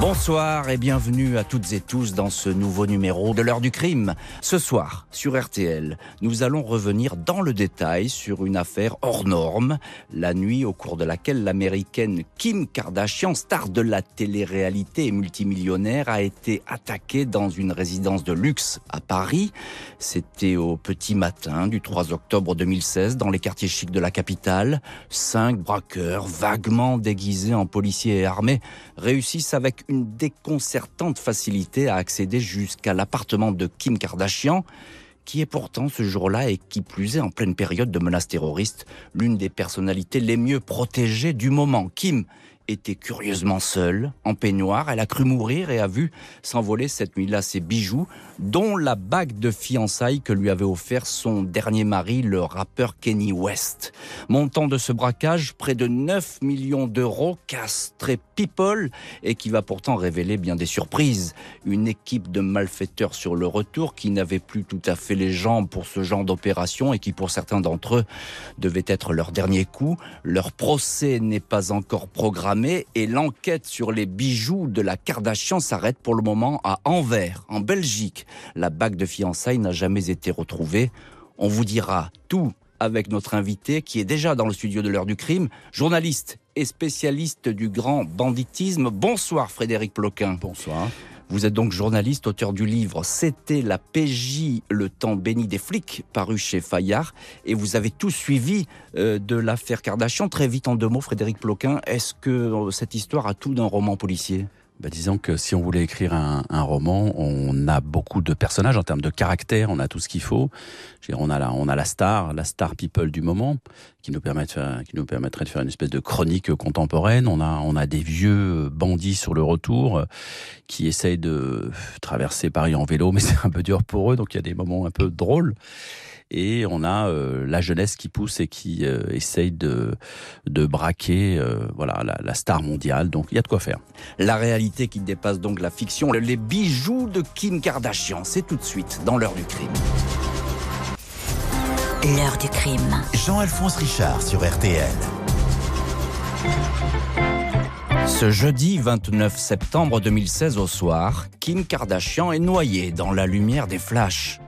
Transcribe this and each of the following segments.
Bonsoir et bienvenue à toutes et tous dans ce nouveau numéro de l'heure du crime. Ce soir, sur RTL, nous allons revenir dans le détail sur une affaire hors norme, la nuit au cours de laquelle l'américaine Kim Kardashian, star de la télé-réalité et multimillionnaire, a été attaquée dans une résidence de luxe à Paris. C'était au petit matin du 3 octobre 2016 dans les quartiers chics de la capitale. Cinq braqueurs, vaguement déguisés en policiers et armés, réussissent avec une déconcertante facilité à accéder jusqu'à l'appartement de Kim Kardashian, qui est pourtant ce jour-là et qui plus est en pleine période de menaces terroristes, l'une des personnalités les mieux protégées du moment. Kim était curieusement seule, en peignoir. Elle a cru mourir et a vu s'envoler cette nuit-là ses bijoux, dont la bague de fiançailles que lui avait offert son dernier mari, le rappeur Kenny West. Montant de ce braquage, près de 9 millions d'euros, casse très people, et qui va pourtant révéler bien des surprises. Une équipe de malfaiteurs sur le retour qui n'avait plus tout à fait les jambes pour ce genre d'opération et qui pour certains d'entre eux devait être leur dernier coup. Leur procès n'est pas encore programmé et l'enquête sur les bijoux de la Kardashian s'arrête pour le moment à Anvers, en Belgique. La bague de fiançailles n'a jamais été retrouvée. On vous dira tout avec notre invité qui est déjà dans le studio de l'heure du crime, journaliste et spécialiste du grand banditisme. Bonsoir Frédéric Ploquin. Bonsoir. Vous êtes donc journaliste, auteur du livre C'était la PJ, le temps béni des flics, paru chez Fayard, et vous avez tout suivi euh, de l'affaire Kardashian. Très vite en deux mots, Frédéric Ploquin, est-ce que euh, cette histoire a tout d'un roman policier? Bah, disons que si on voulait écrire un, un, roman, on a beaucoup de personnages en termes de caractère, on a tout ce qu'il faut. on a la, on a la star, la star people du moment, qui nous permet de faire, qui nous permettrait de faire une espèce de chronique contemporaine. On a, on a des vieux bandits sur le retour qui essayent de traverser Paris en vélo, mais c'est un peu dur pour eux, donc il y a des moments un peu drôles et on a euh, la jeunesse qui pousse et qui euh, essaye de, de braquer euh, voilà, la, la, star mondiale. Donc il y a de quoi faire. La réalité qui dépasse donc la fiction, les bijoux de Kim Kardashian, c'est tout de suite dans l'heure du crime. L'heure du crime. Jean-Alphonse Richard sur RTL. Ce jeudi 29 septembre 2016 au soir, Kim Kardashian est noyée dans la lumière des flashs.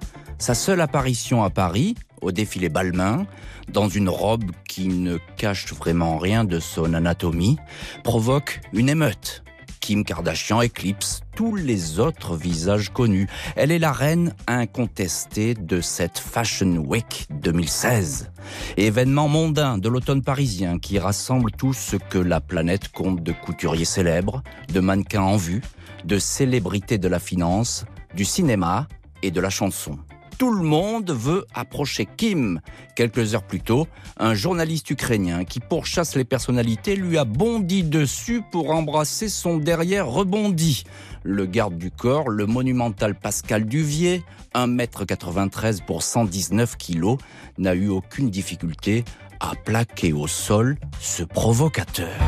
Sa seule apparition à Paris, au défilé Balmain, dans une robe qui ne cache vraiment rien de son anatomie, provoque une émeute. Kim Kardashian éclipse tous les autres visages connus. Elle est la reine incontestée de cette Fashion Week 2016. Événement mondain de l'automne parisien qui rassemble tout ce que la planète compte de couturiers célèbres, de mannequins en vue, de célébrités de la finance, du cinéma et de la chanson tout le monde veut approcher Kim. Quelques heures plus tôt, un journaliste ukrainien qui pourchasse les personnalités lui a bondi dessus pour embrasser son derrière rebondi. Le garde du corps, le monumental Pascal Duvier, 1m93 pour 119 kg, n'a eu aucune difficulté à plaquer au sol ce provocateur.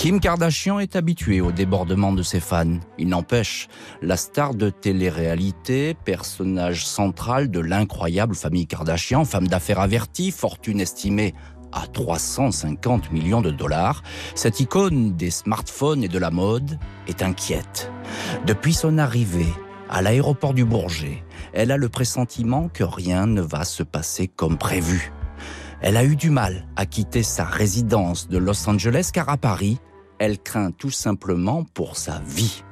Kim Kardashian est habituée au débordement de ses fans. Il n'empêche, la star de télé-réalité, personnage central de l'incroyable famille Kardashian, femme d'affaires avertie, fortune estimée à 350 millions de dollars, cette icône des smartphones et de la mode est inquiète. Depuis son arrivée à l'aéroport du Bourget, elle a le pressentiment que rien ne va se passer comme prévu. Elle a eu du mal à quitter sa résidence de Los Angeles car à Paris, elle craint tout simplement pour sa vie.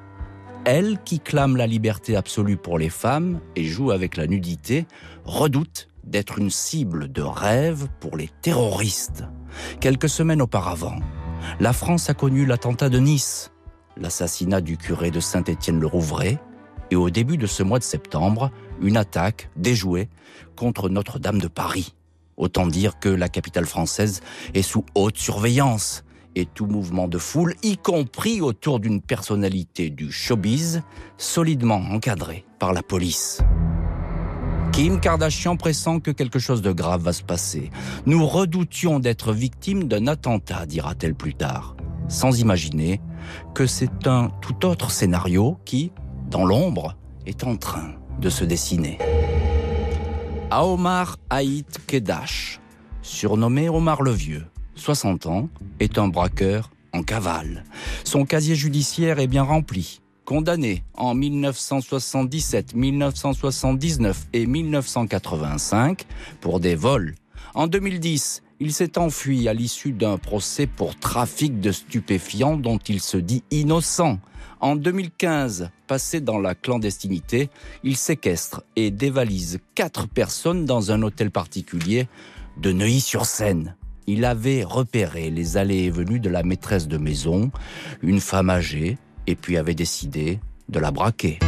Elle, qui clame la liberté absolue pour les femmes et joue avec la nudité, redoute d'être une cible de rêve pour les terroristes. Quelques semaines auparavant, la France a connu l'attentat de Nice, l'assassinat du curé de Saint-Étienne-le-Rouvray, et au début de ce mois de septembre, une attaque déjouée contre Notre-Dame de Paris. Autant dire que la capitale française est sous haute surveillance et tout mouvement de foule, y compris autour d'une personnalité du showbiz, solidement encadrée par la police. Kim Kardashian pressent que quelque chose de grave va se passer. Nous redoutions d'être victimes d'un attentat, dira-t-elle plus tard, sans imaginer que c'est un tout autre scénario qui, dans l'ombre, est en train de se dessiner. Aomar Haït Kedash, surnommé Omar le Vieux, 60 ans, est un braqueur en cavale. Son casier judiciaire est bien rempli. Condamné en 1977, 1979 et 1985 pour des vols. En 2010, il s'est enfui à l'issue d'un procès pour trafic de stupéfiants dont il se dit innocent. En 2015, passé dans la clandestinité, il séquestre et dévalise quatre personnes dans un hôtel particulier de Neuilly-sur-Seine. Il avait repéré les allées et venues de la maîtresse de maison, une femme âgée, et puis avait décidé de la braquer.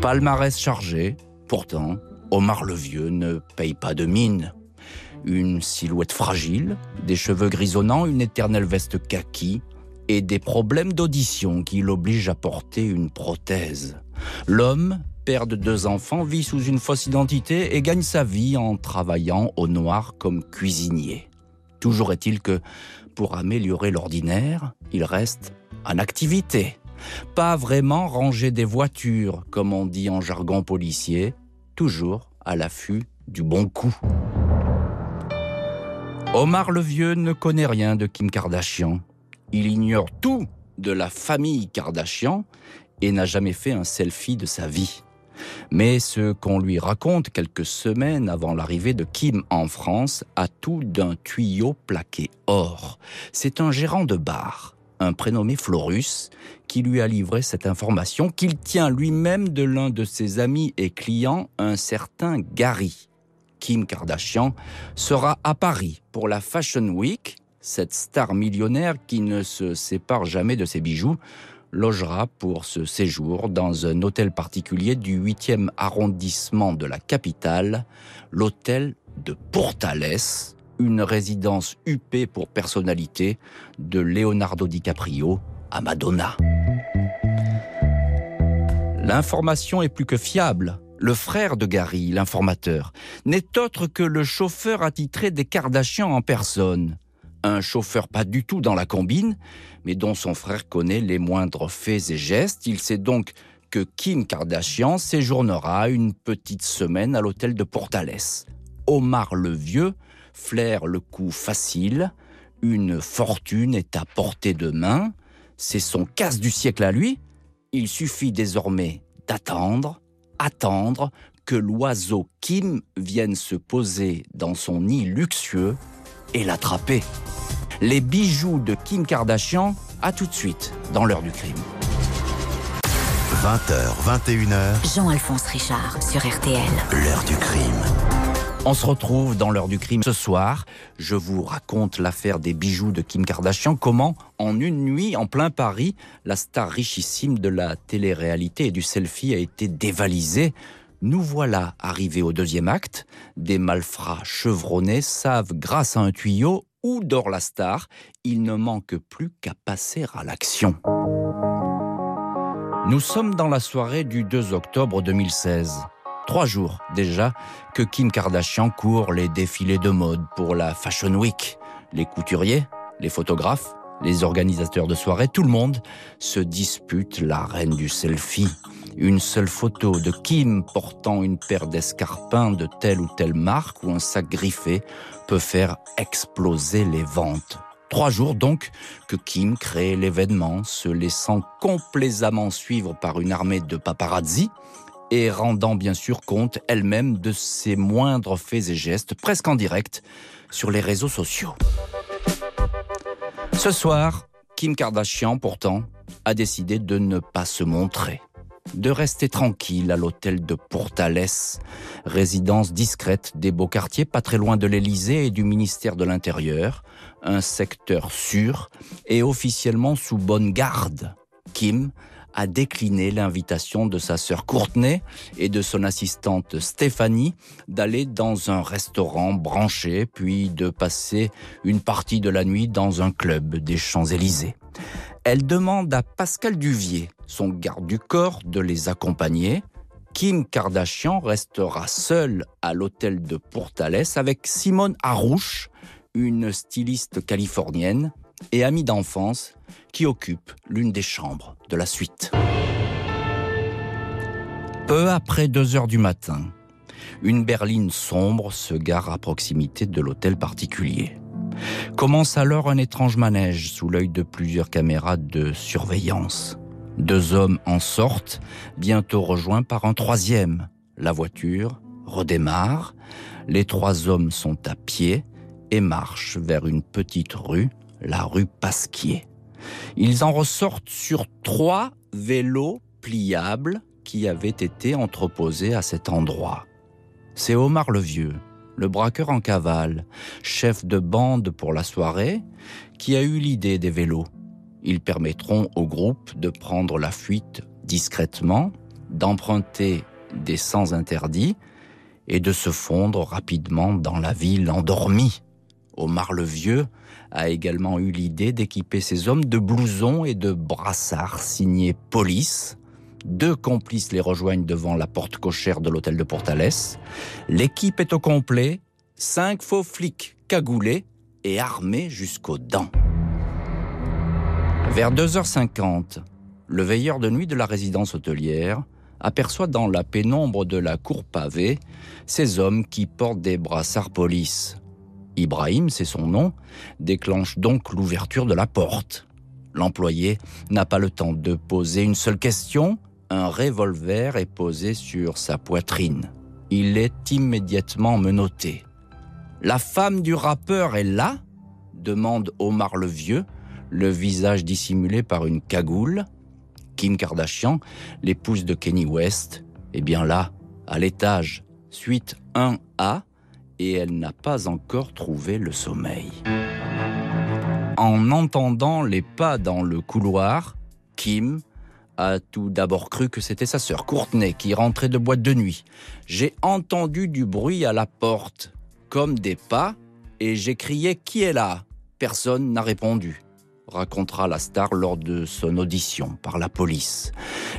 Palmarès chargé, pourtant, Omar le Vieux ne paye pas de mine. Une silhouette fragile, des cheveux grisonnants, une éternelle veste kaki et des problèmes d'audition qui l'obligent à porter une prothèse. L'homme, père de deux enfants, vit sous une fausse identité et gagne sa vie en travaillant au noir comme cuisinier. Toujours est-il que, pour améliorer l'ordinaire, il reste en activité. Pas vraiment ranger des voitures, comme on dit en jargon policier, toujours à l'affût du bon coup. Omar le Vieux ne connaît rien de Kim Kardashian. Il ignore tout de la famille Kardashian et n'a jamais fait un selfie de sa vie. Mais ce qu'on lui raconte quelques semaines avant l'arrivée de Kim en France a tout d'un tuyau plaqué or. C'est un gérant de bar, un prénommé Florus, qui lui a livré cette information qu'il tient lui-même de l'un de ses amis et clients, un certain Gary. Kim Kardashian sera à Paris pour la Fashion Week. Cette star millionnaire qui ne se sépare jamais de ses bijoux logera pour ce séjour dans un hôtel particulier du 8e arrondissement de la capitale, l'hôtel de Portales, une résidence huppée pour personnalité de Leonardo DiCaprio à Madonna. L'information est plus que fiable. Le frère de Gary, l'informateur, n'est autre que le chauffeur attitré des Kardashians en personne. Un chauffeur pas du tout dans la combine, mais dont son frère connaît les moindres faits et gestes. Il sait donc que Kim Kardashian séjournera une petite semaine à l'hôtel de Portales. Omar le Vieux flaire le coup facile. Une fortune est à portée de main. C'est son casse du siècle à lui. Il suffit désormais d'attendre, attendre que l'oiseau Kim vienne se poser dans son nid luxueux et l'attraper. Les bijoux de Kim Kardashian, à tout de suite dans l'heure du crime. 20h, 21h. Jean-Alphonse Richard sur RTL. L'heure du crime. On se retrouve dans l'heure du crime ce soir. Je vous raconte l'affaire des bijoux de Kim Kardashian. Comment, en une nuit, en plein Paris, la star richissime de la télé-réalité et du selfie a été dévalisée. Nous voilà arrivés au deuxième acte. Des malfrats chevronnés savent, grâce à un tuyau, où dort la star. Il ne manque plus qu'à passer à l'action. Nous sommes dans la soirée du 2 octobre 2016. Trois jours déjà que Kim Kardashian court les défilés de mode pour la Fashion Week. Les couturiers, les photographes, les organisateurs de soirées, tout le monde se dispute la reine du selfie. Une seule photo de Kim portant une paire d'escarpins de telle ou telle marque ou un sac griffé peut faire exploser les ventes. Trois jours donc que Kim crée l'événement, se laissant complaisamment suivre par une armée de paparazzi et rendant bien sûr compte elle-même de ses moindres faits et gestes, presque en direct, sur les réseaux sociaux. Ce soir, Kim Kardashian, pourtant, a décidé de ne pas se montrer, de rester tranquille à l'hôtel de Portales, résidence discrète des beaux quartiers, pas très loin de l'Élysée et du ministère de l'Intérieur, un secteur sûr et officiellement sous bonne garde. Kim a décliné l'invitation de sa sœur Courtenay et de son assistante Stéphanie d'aller dans un restaurant branché, puis de passer une partie de la nuit dans un club des Champs-Élysées. Elle demande à Pascal Duvier, son garde du corps, de les accompagner. Kim Kardashian restera seule à l'hôtel de Portales avec Simone Harouche, une styliste californienne et amie d'enfance qui occupe l'une des chambres de la suite. Peu après 2 heures du matin, une berline sombre se gare à proximité de l'hôtel particulier. Commence alors un étrange manège sous l'œil de plusieurs caméras de surveillance. Deux hommes en sortent, bientôt rejoints par un troisième. La voiture redémarre. Les trois hommes sont à pied et marchent vers une petite rue, la rue Pasquier. Ils en ressortent sur trois vélos pliables qui avaient été entreposés à cet endroit. C'est Omar le Vieux, le braqueur en cavale, chef de bande pour la soirée, qui a eu l'idée des vélos. Ils permettront au groupe de prendre la fuite discrètement, d'emprunter des sens interdits et de se fondre rapidement dans la ville endormie. Omar le Vieux a également eu l'idée d'équiper ses hommes de blousons et de brassards signés police. Deux complices les rejoignent devant la porte cochère de l'hôtel de Portales. L'équipe est au complet, cinq faux flics cagoulés et armés jusqu'aux dents. Vers 2h50, le veilleur de nuit de la résidence hôtelière aperçoit dans la pénombre de la cour pavée ces hommes qui portent des brassards police. Ibrahim, c'est son nom, déclenche donc l'ouverture de la porte. L'employé n'a pas le temps de poser une seule question, un revolver est posé sur sa poitrine. Il est immédiatement menotté. La femme du rappeur est là? demande Omar le Vieux, le visage dissimulé par une cagoule. Kim Kardashian, l'épouse de Kenny West, est bien là, à l'étage, suite 1A, et elle n'a pas encore trouvé le sommeil. En entendant les pas dans le couloir, Kim a tout d'abord cru que c'était sa sœur Courtenay qui rentrait de boîte de nuit. J'ai entendu du bruit à la porte, comme des pas, et j'ai crié Qui est là? Personne n'a répondu racontera la star lors de son audition par la police.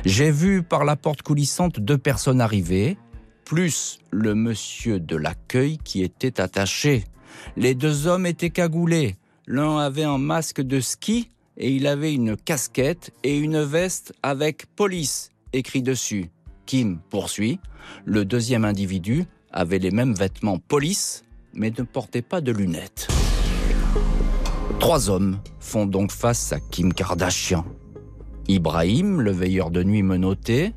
J'ai vu par la porte coulissante deux personnes arriver, plus le monsieur de l'accueil qui était attaché. Les deux hommes étaient cagoulés. L'un avait un masque de ski et il avait une casquette et une veste avec police écrit dessus. Kim poursuit. Le deuxième individu avait les mêmes vêtements police mais ne portait pas de lunettes. Trois hommes font donc face à Kim Kardashian. Ibrahim, le veilleur de nuit menotté,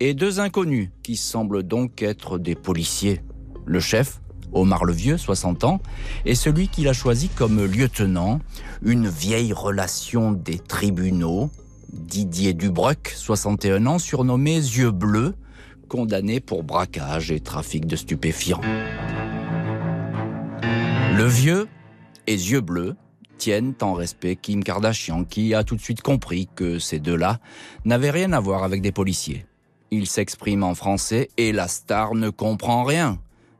et deux inconnus qui semblent donc être des policiers. Le chef, Omar le Vieux, 60 ans, et celui qu'il a choisi comme lieutenant, une vieille relation des tribunaux, Didier Dubruck, 61 ans, surnommé Yeux Bleus, condamné pour braquage et trafic de stupéfiants. Le vieux et Yeux Bleus tiennent en respect Kim Kardashian, qui a tout de suite compris que ces deux-là n'avaient rien à voir avec des policiers. Il s'exprime en français et la star ne comprend rien.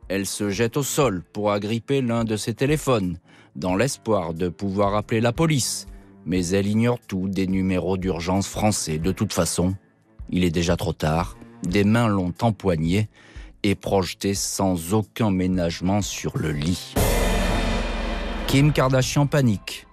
Elle se jette au sol pour agripper l'un de ses téléphones, dans l'espoir de pouvoir appeler la police. Mais elle ignore tout des numéros d'urgence français. De toute façon, il est déjà trop tard. Des mains l'ont empoigné et projeté sans aucun ménagement sur le lit. Kim Kardashian panique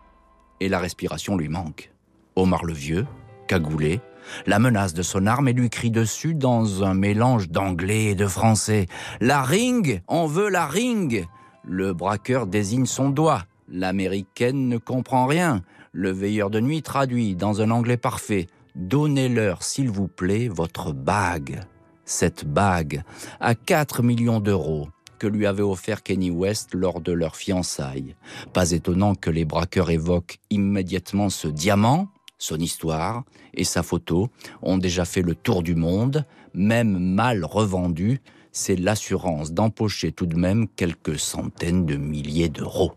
et la respiration lui manque. Omar le Vieux, cagoulé, la menace de son arme et lui crie dessus dans un mélange d'anglais et de français. La ring On veut la ring Le braqueur désigne son doigt. L'américaine ne comprend rien. Le veilleur de nuit traduit dans un anglais parfait. Donnez-leur, s'il vous plaît, votre bague. Cette bague, à 4 millions d'euros, lui avait offert Kenny West lors de leur fiançailles. Pas étonnant que les braqueurs évoquent immédiatement ce diamant, son histoire et sa photo ont déjà fait le tour du monde, même mal revendus, c'est l'assurance d'empocher tout de même quelques centaines de milliers d'euros.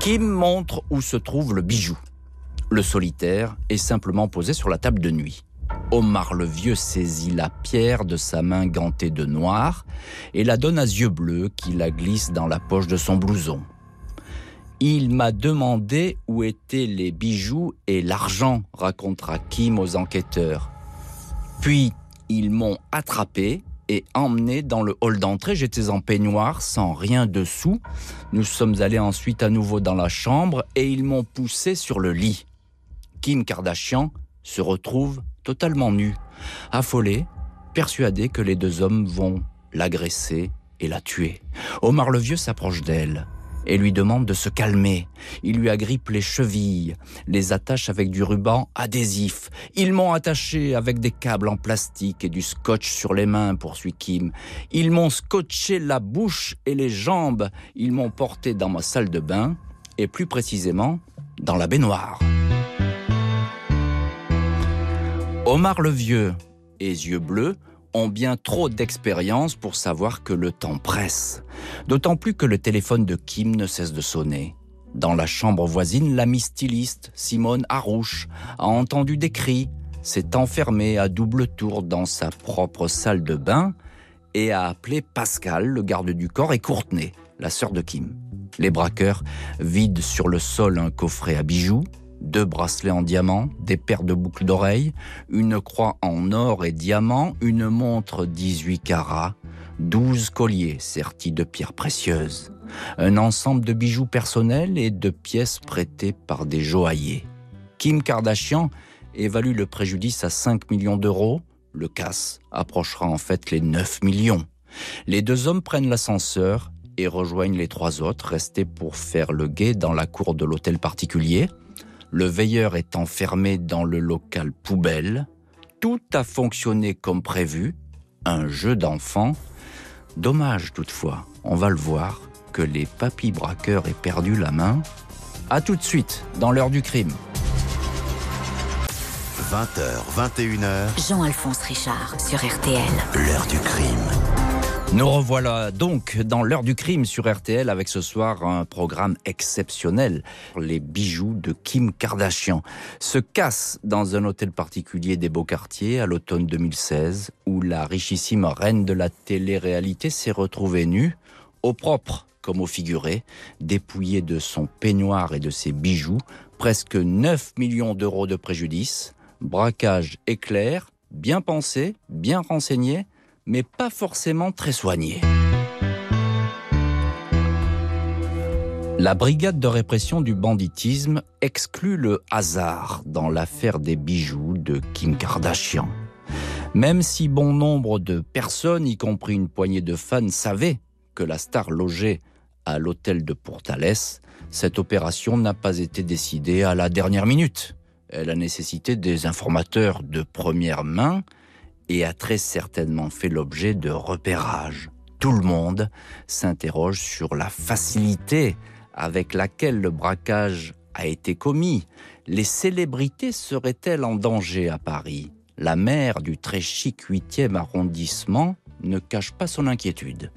Kim montre où se trouve le bijou. Le solitaire est simplement posé sur la table de nuit. Omar le Vieux saisit la pierre de sa main gantée de noir et la donne à yeux bleus qui la glisse dans la poche de son blouson. Il m'a demandé où étaient les bijoux et l'argent, racontera Kim aux enquêteurs. Puis, ils m'ont attrapé et emmené dans le hall d'entrée. J'étais en peignoir, sans rien dessous. Nous sommes allés ensuite à nouveau dans la chambre et ils m'ont poussé sur le lit. Kim Kardashian se retrouve totalement nu, affolé, persuadé que les deux hommes vont l'agresser et la tuer. Omar le Vieux s'approche d'elle et lui demande de se calmer. Il lui agrippe les chevilles, les attache avec du ruban adhésif. Ils m'ont attaché avec des câbles en plastique et du scotch sur les mains, poursuit Kim. Ils m'ont scotché la bouche et les jambes. Ils m'ont porté dans ma salle de bain et plus précisément dans la baignoire. Omar le Vieux et yeux bleus ont bien trop d'expérience pour savoir que le temps presse. D'autant plus que le téléphone de Kim ne cesse de sonner. Dans la chambre voisine, l'amie styliste, Simone Harouche, a entendu des cris, s'est enfermée à double tour dans sa propre salle de bain et a appelé Pascal, le garde du corps, et Courtenay, la sœur de Kim. Les braqueurs vident sur le sol un coffret à bijoux, deux bracelets en diamant, des paires de boucles d'oreilles, une croix en or et diamant, une montre 18 carats, 12 colliers sertis de pierres précieuses, un ensemble de bijoux personnels et de pièces prêtées par des joailliers. Kim Kardashian évalue le préjudice à 5 millions d'euros. Le casse approchera en fait les 9 millions. Les deux hommes prennent l'ascenseur et rejoignent les trois autres restés pour faire le guet dans la cour de l'hôtel particulier. Le veilleur est enfermé dans le local poubelle. Tout a fonctionné comme prévu. Un jeu d'enfant. Dommage toutefois, on va le voir, que les papis braqueurs aient perdu la main. A tout de suite, dans l'heure du crime. 20h, 21h. Jean-Alphonse Richard sur RTL. L'heure du crime. Nous revoilà donc dans l'heure du crime sur RTL avec ce soir un programme exceptionnel. Les bijoux de Kim Kardashian se cassent dans un hôtel particulier des Beaux Quartiers à l'automne 2016 où la richissime reine de la télé-réalité s'est retrouvée nue, au propre comme au figuré, dépouillée de son peignoir et de ses bijoux, presque 9 millions d'euros de préjudice, braquage éclair, bien pensé, bien renseigné, mais pas forcément très soigné. La brigade de répression du banditisme exclut le hasard dans l'affaire des bijoux de Kim Kardashian. Même si bon nombre de personnes, y compris une poignée de fans, savaient que la star logeait à l'hôtel de Portales, cette opération n'a pas été décidée à la dernière minute. Elle a nécessité des informateurs de première main et a très certainement fait l'objet de repérages. Tout le monde s'interroge sur la facilité avec laquelle le braquage a été commis. Les célébrités seraient-elles en danger à Paris? La maire du très chic 8e arrondissement ne cache pas son inquiétude.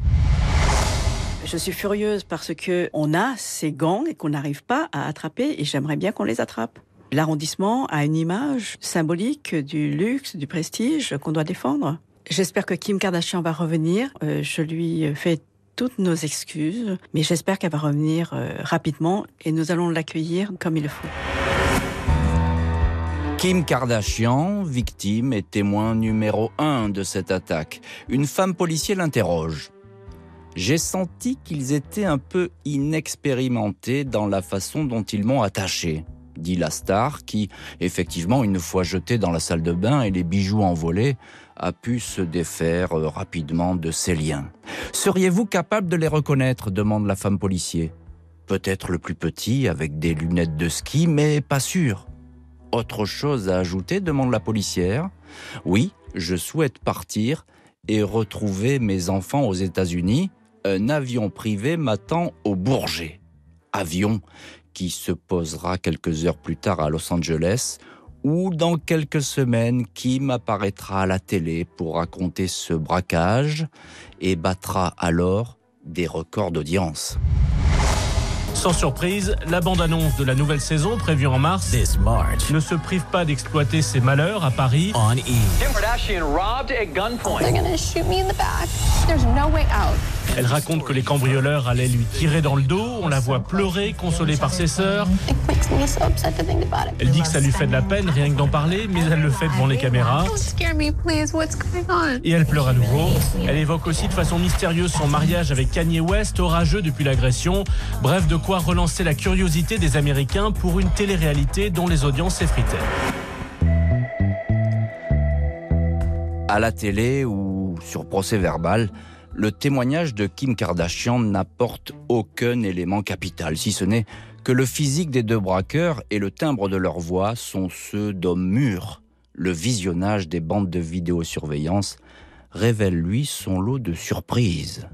Je suis furieuse parce que on a ces gangs qu'on n'arrive pas à attraper et j'aimerais bien qu'on les attrape. L'arrondissement a une image symbolique du luxe, du prestige qu'on doit défendre. J'espère que Kim Kardashian va revenir. Euh, je lui fais toutes nos excuses, mais j'espère qu'elle va revenir euh, rapidement et nous allons l'accueillir comme il le faut. Kim Kardashian, victime et témoin numéro un de cette attaque. Une femme policière l'interroge. J'ai senti qu'ils étaient un peu inexpérimentés dans la façon dont ils m'ont attaché dit la star, qui, effectivement, une fois jetée dans la salle de bain et les bijoux envolés, a pu se défaire euh, rapidement de ses liens. Seriez-vous capable de les reconnaître? demande la femme policier. Peut-être le plus petit, avec des lunettes de ski, mais pas sûr. Autre chose à ajouter? demande la policière. Oui, je souhaite partir et retrouver mes enfants aux États-Unis. Un avion privé m'attend au Bourget. Avion qui se posera quelques heures plus tard à Los Angeles, ou dans quelques semaines, Kim apparaîtra à la télé pour raconter ce braquage et battra alors des records d'audience. Sans surprise, la bande-annonce de la nouvelle saison prévue en mars ne se prive pas d'exploiter ses malheurs à Paris. On E. Elle raconte que les cambrioleurs allaient lui tirer dans le dos, on la voit pleurer, consolée par ses sœurs. Elle dit que ça lui fait de la peine rien que d'en parler, mais elle le fait devant les caméras. Et elle pleure à nouveau. Elle évoque aussi de façon mystérieuse son mariage avec Kanye West, orageux depuis l'agression. Bref, de quoi relancer la curiosité des Américains pour une télé-réalité dont les audiences s'effritaient. À la télé ou sur procès verbal, le témoignage de Kim Kardashian n'apporte aucun élément capital, si ce n'est que le physique des deux braqueurs et le timbre de leur voix sont ceux d'hommes mûrs. Le visionnage des bandes de vidéosurveillance révèle lui son lot de surprises.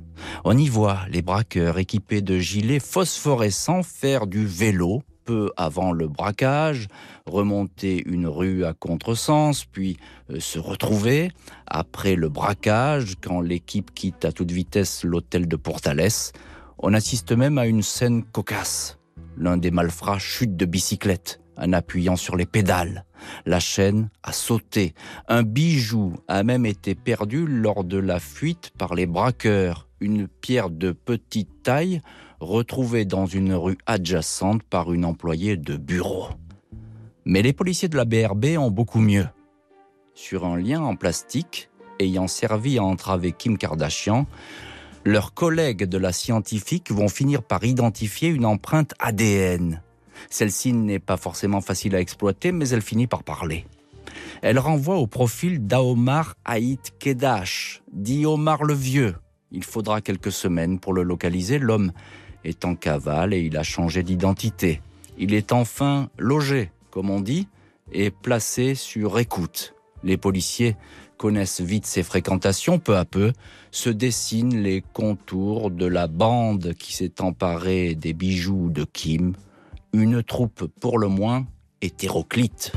On y voit les braqueurs équipés de gilets phosphorescents faire du vélo peu avant le braquage, remonter une rue à contresens, puis euh, se retrouver après le braquage, quand l'équipe quitte à toute vitesse l'hôtel de Portales. On assiste même à une scène cocasse. L'un des malfrats chute de bicyclette en appuyant sur les pédales. La chaîne a sauté. Un bijou a même été perdu lors de la fuite par les braqueurs. Une pierre de petite taille retrouvée dans une rue adjacente par une employée de bureau. Mais les policiers de la BRB ont beaucoup mieux. Sur un lien en plastique ayant servi à entraver Kim Kardashian, leurs collègues de la scientifique vont finir par identifier une empreinte ADN. Celle-ci n'est pas forcément facile à exploiter, mais elle finit par parler. Elle renvoie au profil d'Aomar Haït Kedash, dit Omar le Vieux. Il faudra quelques semaines pour le localiser. L'homme est en cavale et il a changé d'identité. Il est enfin logé, comme on dit, et placé sur écoute. Les policiers connaissent vite ses fréquentations, peu à peu se dessinent les contours de la bande qui s'est emparée des bijoux de Kim, une troupe pour le moins hétéroclite.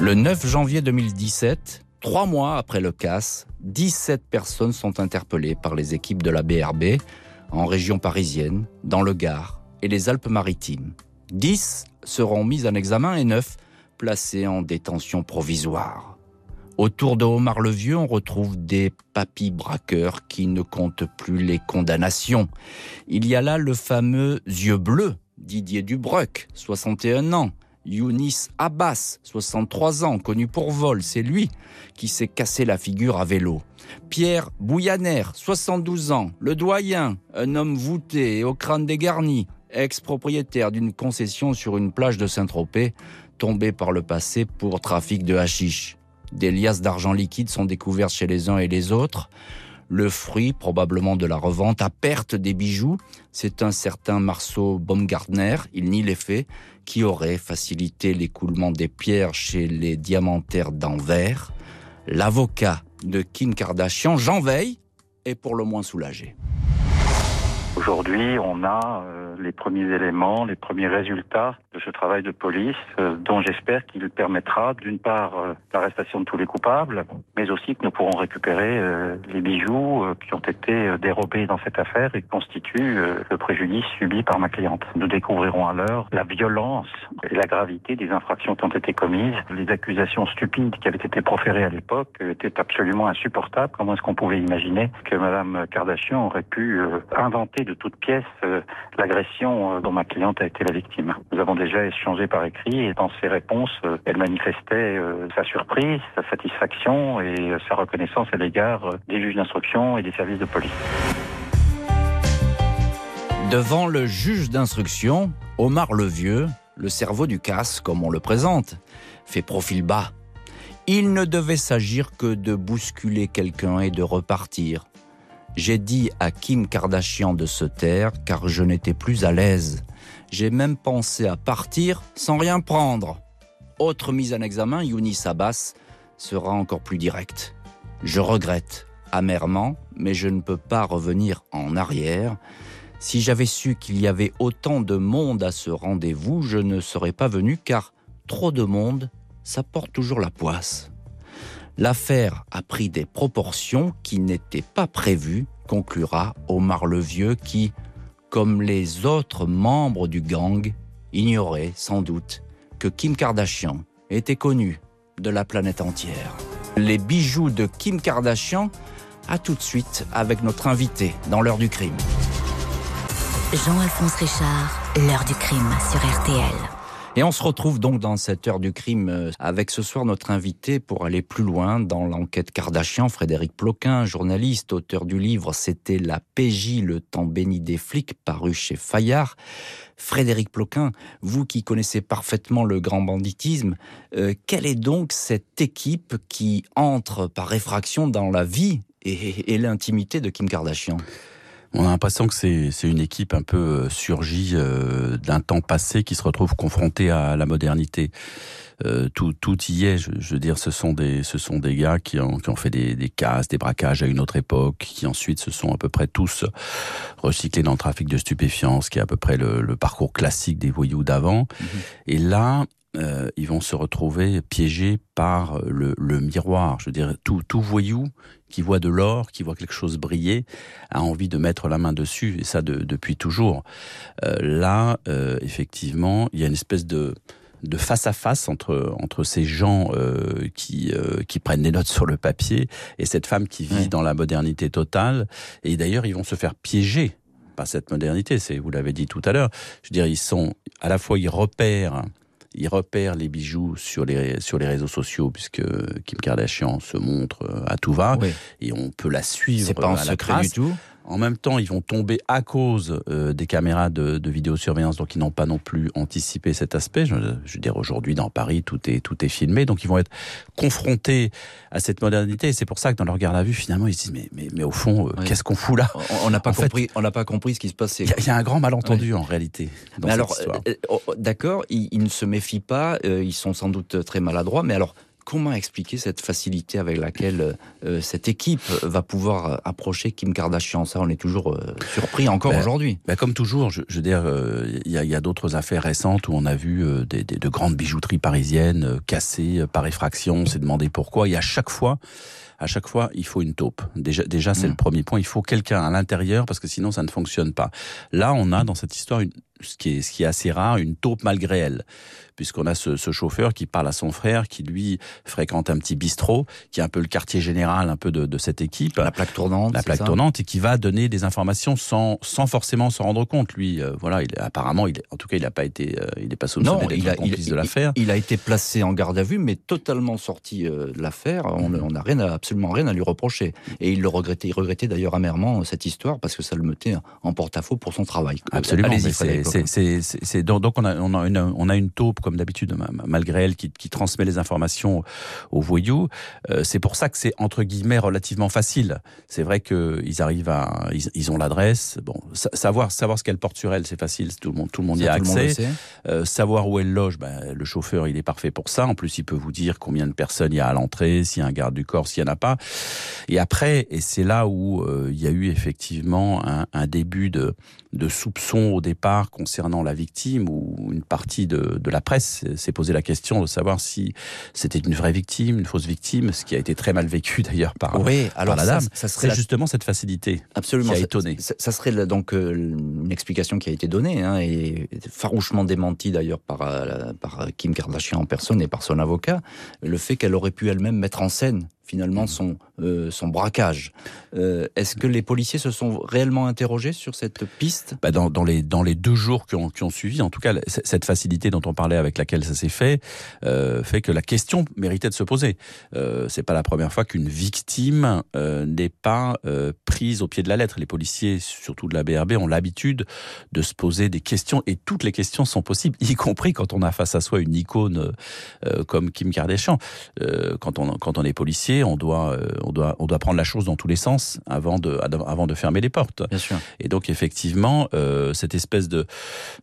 Le 9 janvier 2017, trois mois après le casse, 17 personnes sont interpellées par les équipes de la BRB en région parisienne, dans le Gard et les Alpes-Maritimes. 10 seront mises en examen et 9 placés en détention provisoire. Autour de Omar le Vieux, on retrouve des papis braqueurs qui ne comptent plus les condamnations. Il y a là le fameux yeux bleus, Didier Dubruck, 61 ans, Younis Abbas, 63 ans, connu pour vol, c'est lui qui s'est cassé la figure à vélo. Pierre Bouyaner, 72 ans, le doyen, un homme voûté et au crâne dégarni, ex-propriétaire d'une concession sur une plage de Saint-Tropez, tombé par le passé pour trafic de hashish. Des liasses d'argent liquide sont découvertes chez les uns et les autres. Le fruit, probablement de la revente à perte des bijoux, c'est un certain Marceau Baumgartner, il nie les faits, qui aurait facilité l'écoulement des pierres chez les diamantaires d'Anvers. L'avocat de Kim Kardashian, Jean Veil, est pour le moins soulagé. Aujourd'hui, on a euh, les premiers éléments, les premiers résultats de ce travail de police, euh, dont j'espère qu'il permettra d'une part euh, l'arrestation de tous les coupables, mais aussi que nous pourrons récupérer les bijoux qui ont été dérobés dans cette affaire et constituent le préjudice subi par ma cliente. Nous découvrirons alors la violence et la gravité des infractions qui ont été commises. Les accusations stupides qui avaient été proférées à l'époque étaient absolument insupportables. Comment est-ce qu'on pouvait imaginer que Madame Kardashian aurait pu inventer de toutes pièces l'agression dont ma cliente a été la victime Nous avons déjà échangé par écrit et dans ses réponses, euh, elle manifestait euh, sa surprise, sa satisfaction et euh, sa reconnaissance à l'égard des juges d'instruction et des services de police. Devant le juge d'instruction, Omar le Vieux, le cerveau du casse, comme on le présente, fait profil bas. Il ne devait s'agir que de bousculer quelqu'un et de repartir. J'ai dit à Kim Kardashian de se taire car je n'étais plus à l'aise. J'ai même pensé à partir sans rien prendre. Autre mise en examen, Younis Abbas sera encore plus direct. Je regrette amèrement, mais je ne peux pas revenir en arrière. Si j'avais su qu'il y avait autant de monde à ce rendez-vous, je ne serais pas venu car trop de monde, ça porte toujours la poisse. L'affaire a pris des proportions qui n'étaient pas prévues, conclura Omar le Vieux qui, comme les autres membres du gang, ignorait sans doute que Kim Kardashian était connu de la planète entière. Les bijoux de Kim Kardashian, à tout de suite avec notre invité dans l'heure du crime. Jean-Alphonse Richard, l'heure du crime sur RTL. Et on se retrouve donc dans cette heure du crime euh, avec ce soir notre invité pour aller plus loin dans l'enquête Kardashian, Frédéric Ploquin, journaliste, auteur du livre C'était la PJ, le temps béni des flics, paru chez Fayard. Frédéric Ploquin, vous qui connaissez parfaitement le grand banditisme, euh, quelle est donc cette équipe qui entre par réfraction dans la vie et, et l'intimité de Kim Kardashian? On a l'impression que c'est une équipe un peu euh, surgie euh, d'un temps passé qui se retrouve confrontée à la modernité. Euh, tout, tout y est. Je, veux dire, ce sont des, ce sont des gars qui ont, qui ont fait des, des casses, des braquages à une autre époque, qui ensuite se sont à peu près tous recyclés dans le trafic de stupéfiants, ce qui est à peu près le, le parcours classique des voyous d'avant. Mhm. Et là, euh, ils vont se retrouver piégés par le, le, miroir. Je veux dire, tout, tout voyou qui voit de l'or, qui voit quelque chose briller, a envie de mettre la main dessus, et ça de, depuis toujours. Euh, là, euh, effectivement, il y a une espèce de de face à face entre entre ces gens euh, qui euh, qui prennent des notes sur le papier et cette femme qui vit dans la modernité totale et d'ailleurs ils vont se faire piéger par cette modernité c'est vous l'avez dit tout à l'heure je veux dire ils sont à la fois ils repèrent il repère les bijoux sur les sur les réseaux sociaux puisque Kim Kardashian se montre euh, à tout va. Et on peut la suivre pas en à secret la du tout. En même temps, ils vont tomber à cause euh, des caméras de, de, vidéosurveillance, donc ils n'ont pas non plus anticipé cet aspect. Je, je veux dire, aujourd'hui, dans Paris, tout est tout est filmé, donc ils vont être confrontés à cette modernité. Et c'est pour ça que dans leur garde à vue, finalement, ils se disent mais mais, mais au fond, euh, qu'est-ce qu'on fout là On n'a pas compris. Fait, on n'a pas compris ce qui se passait. Il y, y, a un grand malentendu en réalité. Dans mais cette alors, euh, oh, d'accord, ils, ils, ne se méfient pas. Ils sont sans doute très maladroits. Mais alors, comment expliquer cette facilité avec laquelle euh, cette équipe va pouvoir approcher Kim Kardashian? Ça, on est toujours euh, surpris encore ben, aujourd'hui. Ben comme toujours, je, je veux dire, il euh, y a, a d'autres affaires récentes où on a vu euh, des, des, de grandes bijouteries parisiennes euh, cassées par effraction. On s'est demandé pourquoi. Et à chaque fois, à chaque fois, il faut une taupe. Déjà, déjà c'est mmh. le premier point. Il faut quelqu'un à l'intérieur parce que sinon, ça ne fonctionne pas. Là, on a dans cette histoire une, ce qui est, ce qui est assez rare, une taupe malgré elle puisqu'on a ce, ce, chauffeur qui parle à son frère, qui lui fréquente un petit bistrot, qui est un peu le quartier général un peu de, de cette équipe. La plaque tournante. La plaque ça tournante, et qui va donner des informations sans, sans forcément s'en rendre compte. Lui, euh, voilà, il, apparemment, il, en tout cas, il n'a pas été, euh, il n'est pas soupçonné d'être complice il, de l'affaire. Il, il, a été placé en garde à vue, mais totalement sorti euh, de l'affaire. On n'a rien, à, absolument rien à lui reprocher. Et il le regrettait, il regrettait d'ailleurs amèrement cette histoire parce que ça le mettait en porte-à-faux pour son travail. Absolument. C'est donc on a, on a une, on a une taupe comme d'habitude malgré elle, qui, qui, transmet les informations aux voyous. Euh, c'est pour ça que c'est entre guillemets relativement facile. C'est vrai qu'ils arrivent à, ils, ils ont l'adresse. Bon, savoir savoir ce qu'elle porte sur elle, c'est facile. Tout le monde, tout le monde ça, y a accès. Euh, savoir où elle loge, ben, le chauffeur, il est parfait pour ça. En plus, il peut vous dire combien de personnes il y a à l'entrée, s'il y a un garde du corps, s'il y en a pas. Et après, et c'est là où euh, il y a eu effectivement un, un début de de soupçons au départ concernant la victime ou une partie de, de la presse s'est posé la question de savoir si c'était une vraie victime, une fausse victime, ce qui a été très mal vécu d'ailleurs par, oui, par alors la dame. Ça, ça serait la... justement cette facilité Absolument, qui a ça, étonné. Ça, ça serait donc euh, une explication qui a été donnée hein, et farouchement démentie d'ailleurs par, euh, par Kim Kardashian en personne et par son avocat, le fait qu'elle aurait pu elle-même mettre en scène finalement son, euh, son braquage. Euh, Est-ce que les policiers se sont réellement interrogés sur cette piste? Bah dans, dans, les, dans les deux jours qui ont, qui ont suivi, en tout cas, cette facilité dont on parlait avec laquelle ça s'est fait, euh, fait que la question méritait de se poser. Euh, C'est pas la première fois qu'une victime euh, n'est pas euh, prise au pied de la lettre. Les policiers, surtout de la BRB, ont l'habitude de se poser des questions et toutes les questions sont possibles, y compris quand on a face à soi une icône comme Kim Kardashian. Quand, on, quand on est policier, on doit, euh, on doit, on doit prendre la chose dans tous les sens avant de, avant de fermer les portes. Bien sûr. Et donc effectivement, euh, cette espèce de,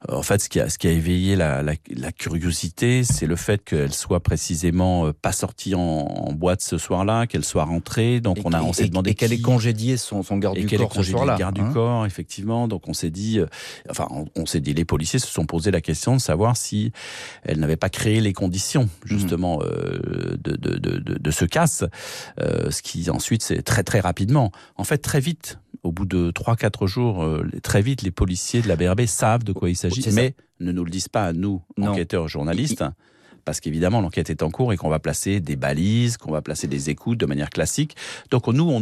en fait, ce qui a, ce qui a éveillé la, la, la curiosité, c'est le fait qu'elle soit précisément euh, pas sortie en, en boîte ce soir-là, qu'elle soit rentrée. Donc et on a, on s'est demandé et qu'elle ait congédié son, son garde et du corps ce soir-là. garde hein du corps, effectivement. Donc on s'est dit, euh, enfin, on, on s'est dit, les policiers se sont posé la question de savoir si elle n'avait pas créé les conditions justement mmh. euh, de, de, de, de, ce casse. Ce qui ensuite, c'est très très rapidement. En fait, très vite, au bout de 3-4 jours, très vite, les policiers de la BRB savent de quoi il s'agit, mais ne nous le disent pas à nous, enquêteurs, journalistes parce qu'évidemment l'enquête est en cours et qu'on va placer des balises, qu'on va placer des écoutes de manière classique. Donc nous, on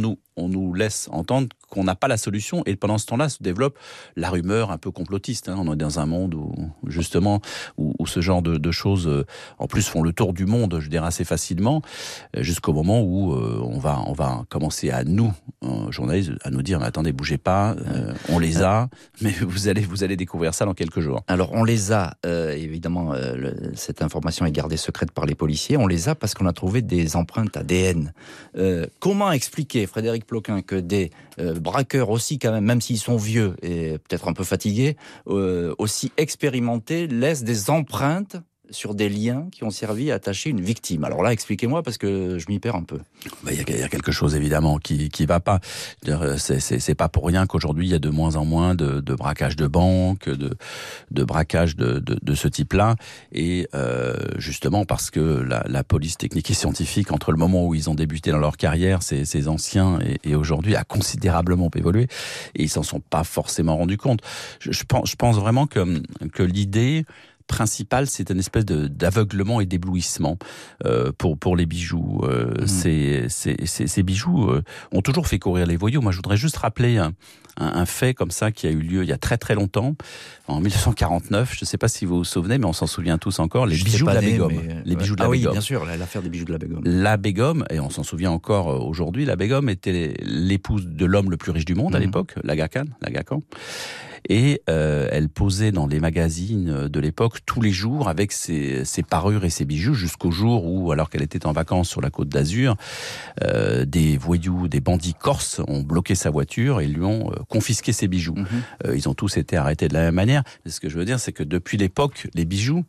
nous, laisse entendre qu'on n'a pas la solution. Et pendant ce temps-là se développe la rumeur un peu complotiste. Hein. On est dans un monde où, justement, où, ce genre de, choses, euh, en plus, font le tour du monde, je dirais assez facilement, euh, jusqu'au moment où euh, on va, on va commencer à nous, journalistes, à nous dire, mais attendez, bougez pas, on les a, mais vous allez, vous allez découvrir ça dans quelques jours. Alors, on les a, évidemment, cette information est gardée secrète par les policiers, on les a parce qu'on a trouvé des empreintes ADN. comment expliquer, Frédéric Ploquin, que des braqueurs aussi quand même, même s'ils sont vieux et peut-être un peu fatigués, euh, aussi expérimentés, laissent des empreintes sur des liens qui ont servi à attacher une victime. Alors là, expliquez-moi parce que je m'y perds un peu. Bah, il y, a quelque chose évidemment qui qui va pas. C'est pas pour rien qu'aujourd'hui il y a de moins en moins de, de braquages de banques, de de braquages de, de, de ce type-là, et euh, justement parce que la, la, police technique et scientifique entre le moment où ils ont débuté dans leur carrière, ces, ces anciens et, et aujourd'hui a considérablement évolué, et ils s'en sont pas forcément rendus compte. Je, je pense je pense vraiment que que l'idée principal, c'est une espèce d'aveuglement et d'éblouissement euh, pour pour les bijoux. Euh, mmh. ces, ces, bijoux euh, ont toujours fait courir les voyous. Moi, je voudrais juste rappeler un, un, fait comme ça qui a eu lieu il y a très très longtemps, en 1949. Je ne sais pas si vous vous souvenez, mais on s'en souvient tous encore. Les bijoux de la Begum. Les bijoux de la ah oui, bien sûr, l'affaire des bijoux de la Begum. La Begum, et on s'en souvient encore aujourd'hui, la Begum était l'épouse de l'homme le plus riche du monde à mmh. l'époque, l'Aga Khan, l'Aga Khan et euh, elle posait dans les magazines de l'époque tous les jours avec ses, ses parures et ses bijoux jusqu'au jour où, alors qu'elle était en vacances sur la côte d'Azur, euh, des voyous, des bandits corses ont bloqué sa voiture et lui ont euh, confisqué ses bijoux. Mhm. Euh, ils ont tous été arrêtés de la même manière. ce que je veux dire, c'est que depuis l'époque, les bijoux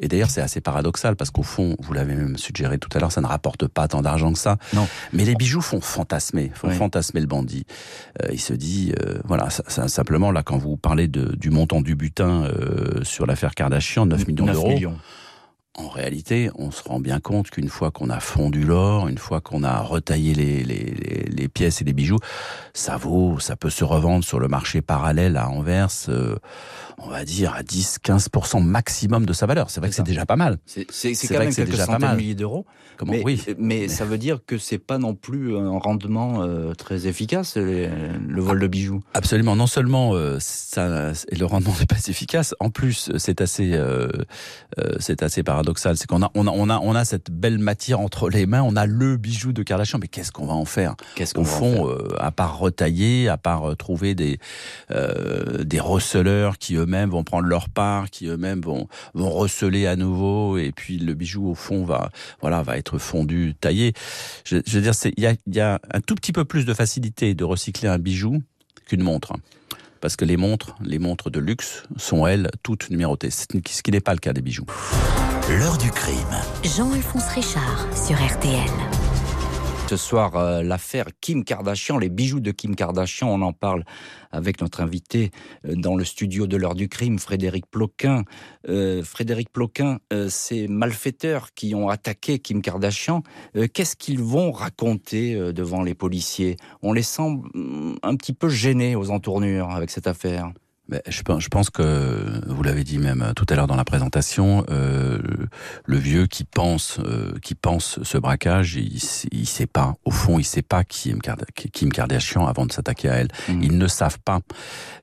et d'ailleurs, c'est assez paradoxal parce qu'au fond, vous l'avez même suggéré tout à l'heure, ça ne rapporte pas tant d'argent que ça. Non. Mais les bijoux font fantasmer, font fantasmer le bandit. Euh, il se dit, euh, voilà, ça, simplement là, quand vous parlez de, du montant du butin euh, sur l'affaire Kardashian, 9 millions d'euros. En réalité, on se rend bien compte qu'une fois qu'on a fondu l'or, une fois qu'on a retaillé les, les, les, pièces et les bijoux, ça vaut, ça peut se revendre sur le marché parallèle à Anvers. Euh, on va dire, à 10-15% maximum de sa valeur. C'est vrai que c'est déjà pas mal. C'est quand même quelques centaines de milliers d'euros. Comment? Mais, Oui. Mais ça veut dire que c'est pas non plus un rendement euh, très efficace, le, vol de bijoux. Absolument. Non seulement euh, ça, le rendement n'est pas efficace, en plus c'est assez, euh, c'est assez paradoxal. C'est qu'on a, on a, on a, on a cette belle matière entre les mains. On a le bijou de Kardashian, mais qu'est-ce qu'on va en faire? Qu'est-ce Au fond, à part retailler, à part trouver des des receleurs qui eux eux-mêmes vont prendre leur part, qui eux-mêmes vont, vont receler à nouveau, et puis le bijou au fond va, voilà, va être fondu, taillé. Je, je veux dire, il y a, y a un tout petit peu plus de facilité de recycler un bijou qu'une montre parce que les montres, les montres de luxe sont elles toutes numérotées, ce qui n'est pas le cas des bijoux. L'heure du crime. Jean-Alphonse Richard sur RTL ce soir euh, l'affaire Kim Kardashian, les bijoux de Kim Kardashian. On en parle avec notre invité euh, dans le studio de l'heure du crime, Frédéric Ploquin. Euh, Frédéric Ploquin, ces malfaiteurs qui ont attaqué Kim Kardashian, qu'est-ce qu'ils vont raconter devant les policiers? On les sent mm, un petit peu gênés aux entournures avec cette affaire je, pense, je pense que vous l'avez dit même tout à l'heure dans la présentation, euh, le vieux qui pense, euh, qui pense ce braquage, il, il sait pas. Au fond, il sait pas qui est Kim Kardashian avant de s'attaquer à elle. Mm. Ils ne savent pas.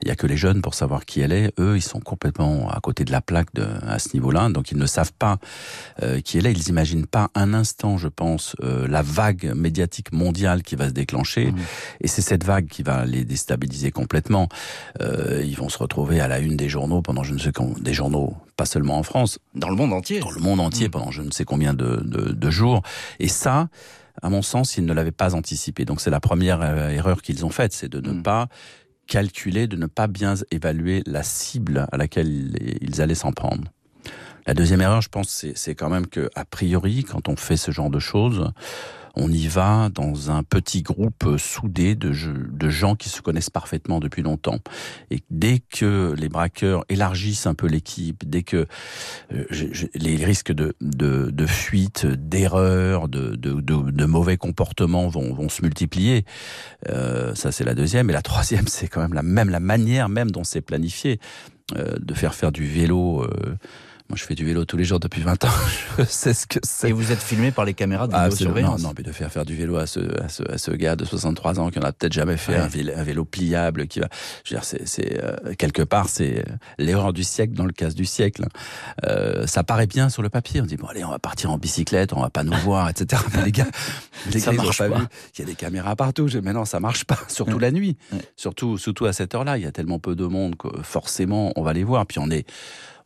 Il y a que les jeunes pour savoir qui elle est. Eux, ils sont complètement à côté de la plaque de, à ce niveau-là, donc ils ne savent pas euh, qui elle est. Ils imaginent pas un instant, je pense, euh, la vague médiatique mondiale qui va se déclencher. Mm. Et c'est cette vague qui va les déstabiliser complètement. Euh, ils vont se retrouver à la une des journaux pendant je ne sais combien, des journaux, pas seulement en France. Dans le monde entier. Dans le monde entier mm. pendant je ne sais combien de, de, de jours. Et ça, à mon sens, ils ne l'avaient pas anticipé. Donc c'est la première euh, erreur qu'ils ont faite, c'est de ne mm. pas calculer, de ne pas bien évaluer la cible à laquelle ils allaient s'en prendre. La deuxième erreur, je pense, c'est quand même que, a priori, quand on fait ce genre de choses, on y va dans un petit groupe soudé de, de gens qui se connaissent parfaitement depuis longtemps. Et dès que les braqueurs élargissent un peu l'équipe, dès que euh, les risques de, de, de fuite, d'erreurs, de, de, de, mauvais comportements vont, vont se multiplier, euh, ça c'est la deuxième. Et la troisième, c'est quand même la même la manière même dont c'est planifié euh, de faire faire du vélo. Euh, moi, je fais du vélo tous les jours depuis 20 ans. je sais ce que c'est. Et vous êtes filmé par les caméras de vidéosurveillance Non, non, mais de faire faire du vélo à ce, à ce, à ce gars de 63 ans qui en a peut-être jamais fait un, vélo, pliable, qui va. Je veux dire, c'est, c'est euh, quelque part, c'est euh, l'erreur du siècle dans le cas du siècle. Euh, ça paraît bien sur le papier. On dit bon, allez, on va partir en bicyclette, on va pas nous voir, etc. Mais les gars, les ça gars, marche pas. Il y a des caméras partout. Mais non, ça marche pas, surtout la nuit. Surtout, surtout à cette heure-là, il y a tellement peu de monde que forcément, on va les voir. Puis on est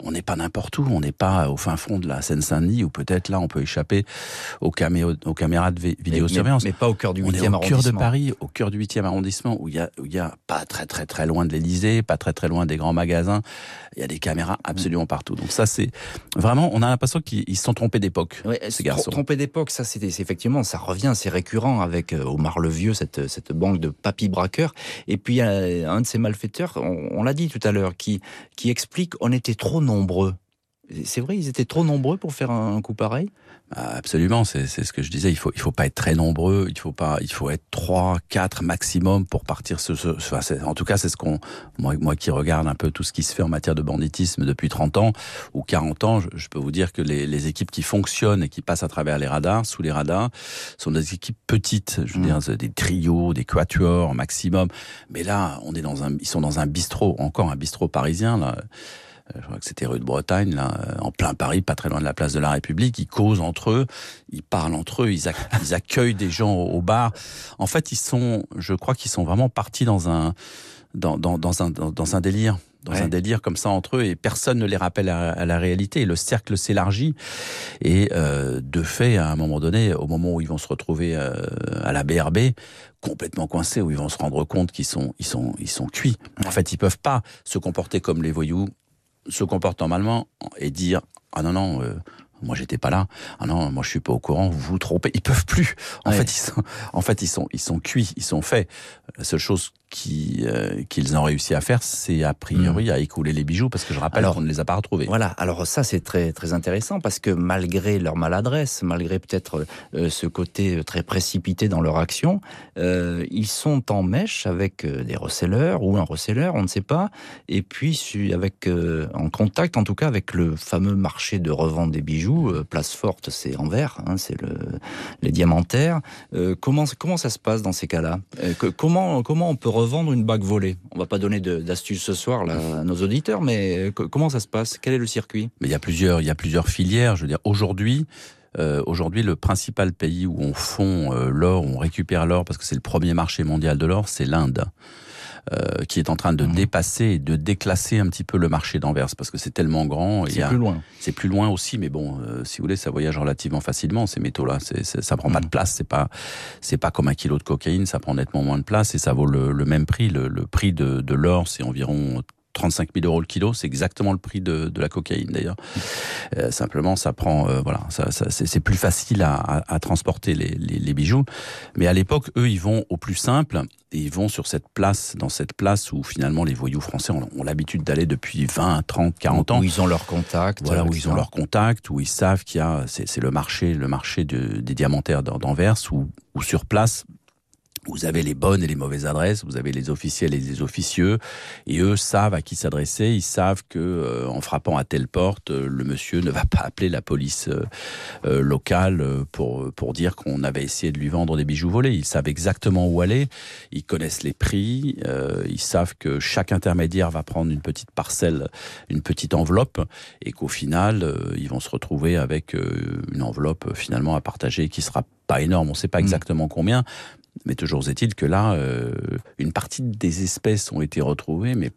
on n'est pas n'importe où, on n'est pas au fin fond de la Seine-Saint-Denis où peut-être là on peut échapper aux, aux caméras de vidéosurveillance. Mais, mais, pas au cœur du 8e arrondissement. Au cœur de Paris, au cœur du 8e arrondissement où il y a, il y a pas très très très loin de l'Elysée, pas très très loin des grands magasins, il y a des caméras absolument partout. Donc ça c'est vraiment, on a l'impression qu'ils se sont trompés d'époque, ouais, ces garçons. Trompés d'époque, ça c'est effectivement, ça revient, c'est récurrent avec euh, Omar le Vieux, cette, cette banque de papy braqueurs. Et puis un de ces malfaiteurs, on, on l'a dit tout à l'heure, qui, qui explique on était trop nombreux. C'est vrai, ils étaient trop nombreux pour faire un coup pareil? Bah, Absolument, c'est ce que je disais. Il faut, il faut pas être très nombreux. Il faut pas, il faut être trois, quatre maximum pour partir. Ce, ce en tout cas, c'est ce qu'on, moi, moi qui regarde un peu tout ce qui se fait en matière de banditisme depuis 30 ans ou 40 ans, je, peux vous dire que les, les, équipes qui fonctionnent et qui passent à travers les radars, sous les radars, sont des équipes petites. Je veux mmh. dire, des trios, des quatuors maximum. Mais là, on est dans un, ils sont dans un bistrot, encore un bistrot parisien là je crois que c'était rue de Bretagne, là, euh, en plein Paris, pas très loin de la place de la République. Ils causent entre eux, ils parlent entre eux, ils, ils accueillent des gens au, bar. En fait, ils sont, je crois qu'ils sont vraiment partis dans un, dans, dans, dans un, dans, un délire dans un délire comme ça entre eux et personne ne les rappelle à, la réalité. Et le cercle s'élargit et euh, de fait, à un moment donné, au moment où ils vont se retrouver euh, à la BRB, complètement coincés, où ils vont se rendre compte qu'ils sont, ils sont, ils sont cuits. En fait, ils peuvent pas se comporter comme les voyous se comporte normalement et dire ah non non euh, moi j'étais pas là. Ah non moi je suis pas au courant. Vous vous trompez. Ils peuvent plus. En fait ils sont en fait ils sont ils sont cuits. Ils sont faits. La seule chose euh, qu'ils ont réussi à faire, c'est a priori mm. à écouler les bijoux, parce que je rappelle qu'on ne les a pas retrouvés. Voilà, alors ça c'est très très intéressant, parce que malgré leur maladresse, malgré peut-être euh, ce côté euh, très précipité dans leur action, ils sont en mèche avec des receleurs ou un receleur, on ne sait pas, et puis avec en contact en tout cas avec le fameux marché de revente des bijoux, place forte, c'est Anvers, hein, c'est le, les diamantaires. comment comment ça se passe dans ces cas-là? Comment comment on peut vendre une bague volée On va pas donner d'astuces ce soir à nos auditeurs, mais comment ça se passe? Quel est le circuit? Mais il y a plusieurs, il y a plusieurs filières. Je veux dire, aujourd'hui, euh, aujourd'hui, le principal pays où on fond euh, l'or, on récupère l'or, parce que c'est le premier marché mondial de l'or, c'est l'Inde. Euh, qui est en train de mmh. dépasser et de déclasser un petit peu le marché d'Anvers parce que c'est tellement grand. C'est plus loin. C'est plus loin aussi, mais bon, euh, si vous voulez, ça voyage relativement facilement ces métaux-là. C'est, ça prend pas de mmh. place. C'est pas, c'est pas comme un kilo de cocaïne. Ça prend nettement moins de place et ça vaut le, le même prix. Le, le prix de, de l'or, c'est environ 35 000 euros le kilo, c'est exactement le prix de, de la cocaïne d'ailleurs. Euh, simplement, ça prend, euh, voilà, ça, ça c'est plus facile à, à, à transporter les, les, les, bijoux. Mais à l'époque, eux, ils vont au plus simple et ils vont sur cette place, dans cette place où finalement les voyous français ont, ont l'habitude d'aller depuis 20, 30, 40 ans. Où ils ont leur contact. Voilà, où ils ont leur contact, où ils savent qu'il y a, c'est le marché, le marché de, des diamantaires d'Anvers, où, où sur place, vous avez les bonnes et les mauvaises adresses, vous avez les officiels et les officieux, et eux savent à qui s'adresser, ils savent que euh, en frappant à telle porte, euh, le monsieur ne va pas appeler la police euh, locale pour pour dire qu'on avait essayé de lui vendre des bijoux volés. Ils savent exactement où aller, ils connaissent les prix, ils savent que chaque intermédiaire va prendre une petite parcelle, une petite enveloppe, et qu'au final, ils vont se retrouver avec une enveloppe finalement à partager qui sera pas énorme, on ne sait pas mmh. exactement combien, mais toujours est-il que là, euh, une partie des espèces ont été retrouvées, mais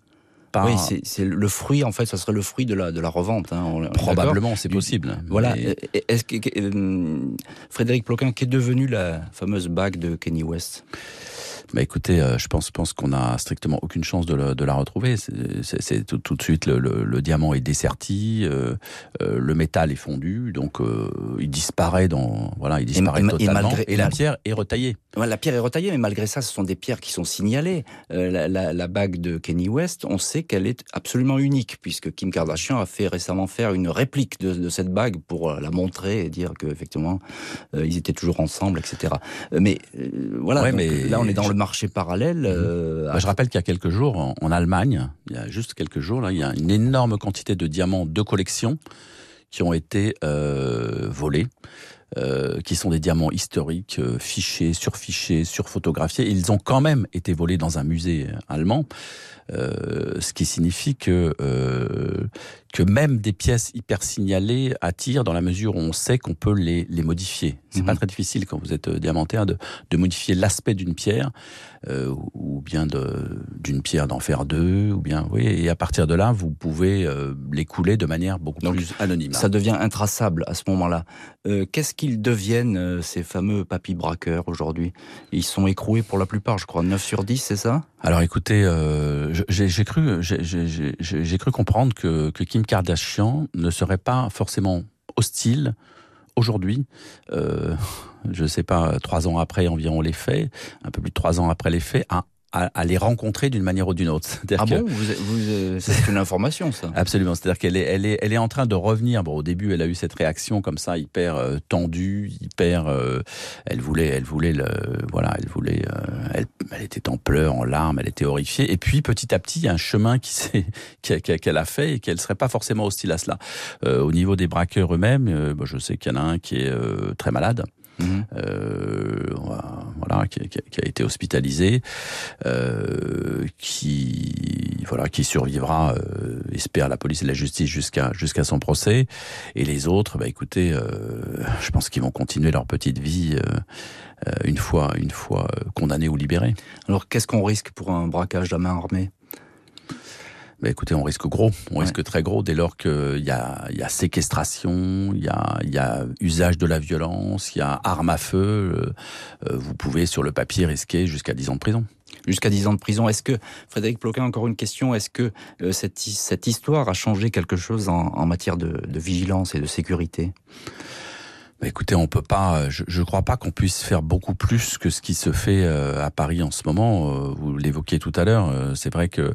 Oui, c'est le fruit, en fait, ça serait le fruit de la, de la revente. Hein, Probablement, c'est possible. Voilà. Est-ce que, euh, Frédéric Ploquin, qu'est devenue la fameuse bague de Kenny West? Bah écoutez, euh, je pense, pense qu'on a strictement aucune chance de, le, de la retrouver. C'est tout, tout, de suite le, le, diamant est desserti, euh, euh, le métal est fondu, donc euh, il disparaît dans voilà, il disparaît et, totalement. Et, malgré, et la pierre est retaillée. La pierre est retaillée, mais malgré ça, ce sont des pierres qui sont signalées. La, la, la, bague de Kenny West, on sait qu'elle est absolument unique, puisque Kim Kardashian a fait récemment faire une réplique de, de cette bague pour la montrer et dire qu'effectivement ils étaient toujours ensemble, etc. Mais voilà, ouais, donc, mais là on est dans le marché parallèle. Mhm. Euh, bah, je rappelle qu'il y a quelques jours, en, en, Allemagne, il y a juste quelques jours, là, il y a une énorme quantité de diamants de collection qui ont été euh, volés. Euh, qui sont des diamants historiques, euh, fichés, surfichés, surphotographiés. Ils ont quand même été volés dans un musée allemand, euh, ce qui signifie que euh, que même des pièces hyper signalées attirent dans la mesure où on sait qu'on peut les, les modifier. C'est mmh. pas très difficile quand vous êtes diamantaire de, de modifier l'aspect d'une pierre euh, ou bien d'une pierre d'en faire deux, ou bien oui. Et à partir de là, vous pouvez euh, les couler de manière beaucoup Donc, plus anonyme. Ça devient intraçable à ce moment-là. Euh, Qu'est-ce qu'ils deviennent euh, ces fameux papy braqueurs aujourd'hui? Ils sont écroués pour la plupart, je crois, 9 sur 10, c'est ça? Alors écoutez, euh, j'ai cru, j'ai cru comprendre que, que Kim Kardashian ne serait pas forcément hostile aujourd'hui, euh, je ne sais pas, trois ans après environ les faits, un peu plus de trois ans après les faits, à à, à les rencontrer d'une manière ou d'une autre. Ah bon vous, vous, C'est une information, ça Absolument. C'est-à-dire qu'elle est, elle est, elle est en train de revenir. Bon, au début, elle a eu cette réaction comme ça, hyper euh, tendue, hyper. Euh, elle voulait, elle voulait le, voilà, elle voulait. Euh, elle, elle, était en pleurs, en larmes, elle était horrifiée. Et puis, petit à petit, il y a un chemin qui s'est, qu'elle a fait et qu'elle serait pas forcément hostile à cela. Euh, au niveau des braqueurs eux-mêmes, euh, je sais qu'il y en a un qui est très malade. Mmh. Euh, voilà, qui, qui, qui, a été hospitalisé, euh, qui voilà, qui survivra, euh, espère la police et la justice jusqu'à jusqu'à son procès. Et les autres, bah écoutez, euh, je pense qu'ils vont continuer leur petite vie euh, euh, une fois une fois condamnés ou libérés. Alors qu'est-ce qu'on risque pour un braquage à main armée? Bah écoutez, on risque gros, on ouais. risque très gros dès lors qu'il y a, y a séquestration, il y a, y a usage de la violence, il y a arme à feu. Euh, vous pouvez sur le papier risquer jusqu'à 10 ans de prison. Jusqu'à 10 ans de prison. Est-ce que, Frédéric Ploquin, encore une question, est-ce que euh, cette, cette histoire a changé quelque chose en, en matière de, de vigilance et de sécurité? Bah écoutez, on peut pas. Je, je crois pas qu'on puisse faire beaucoup plus que ce qui se fait euh, à Paris en ce moment. Euh, vous l'évoquiez tout à l'heure. Euh, c'est vrai que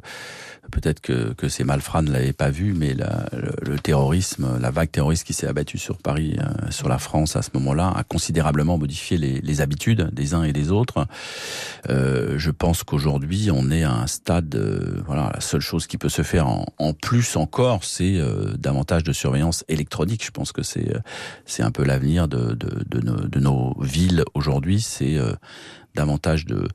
peut-être que, que ces malfrats ne l'avaient pas vu, mais la, le, terrorisme, la vague terroriste qui s'est abattue sur Paris, sur la France à ce moment-là, a considérablement modifié les, les, habitudes des uns et des autres. je pense qu'aujourd'hui, on est à un stade. voilà, la seule chose qui peut se faire en, en plus encore, c'est davantage de surveillance électronique. Je pense que c'est c'est un peu l'avenir de, de, de, nos, de, nos, villes aujourd'hui, c'est euh, davantage de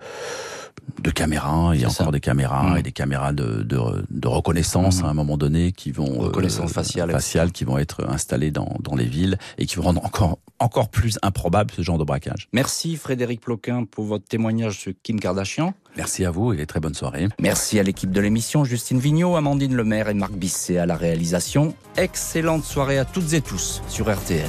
de caméras, il y a encore ça. des caméras mmh. et des caméras de, de, de reconnaissance mmh. à un moment donné qui vont reconnaissance euh, faciale, faciale qui vont être installées dans, dans les villes et qui vont rendre encore encore plus improbable ce genre de braquage. Merci Frédéric Ploquin pour votre témoignage sur Kim Kardashian. Merci à vous et très bonne soirée. Merci à l'équipe de l'émission, Justine Vignot, Amandine Lemaire et Marc Bisset à la réalisation. Excellente soirée à toutes et tous sur RTL.